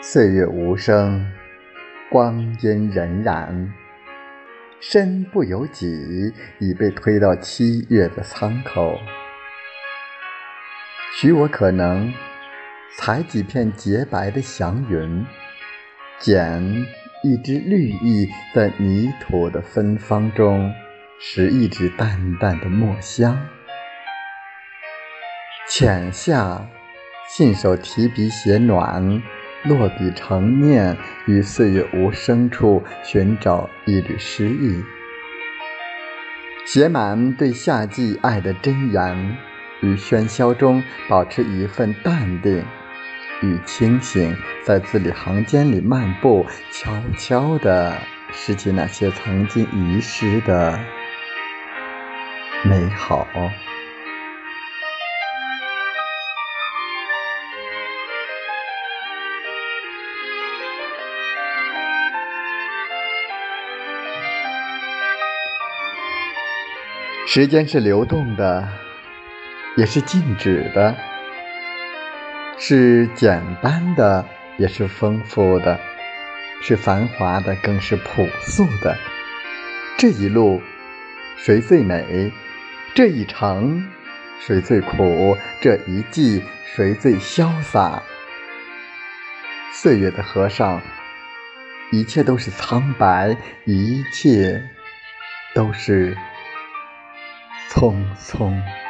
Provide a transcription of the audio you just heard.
岁月无声，光阴荏苒，身不由己，已被推到七月的苍口。许我可能采几片洁白的祥云，捡一支绿意，在泥土的芬芳中，拾一支淡淡的墨香，浅下，信手提笔写暖。落笔成念，于岁月无声处寻找一缕诗意，写满对夏季爱的真言。于喧嚣中保持一份淡定与清醒，在字里行间里漫步，悄悄地拾起那些曾经遗失的美好。时间是流动的，也是静止的；是简单的，也是丰富的；是繁华的，更是朴素的。这一路，谁最美？这一程，谁最苦？这一季，谁最潇洒？岁月的河上，一切都是苍白，一切都是。匆匆。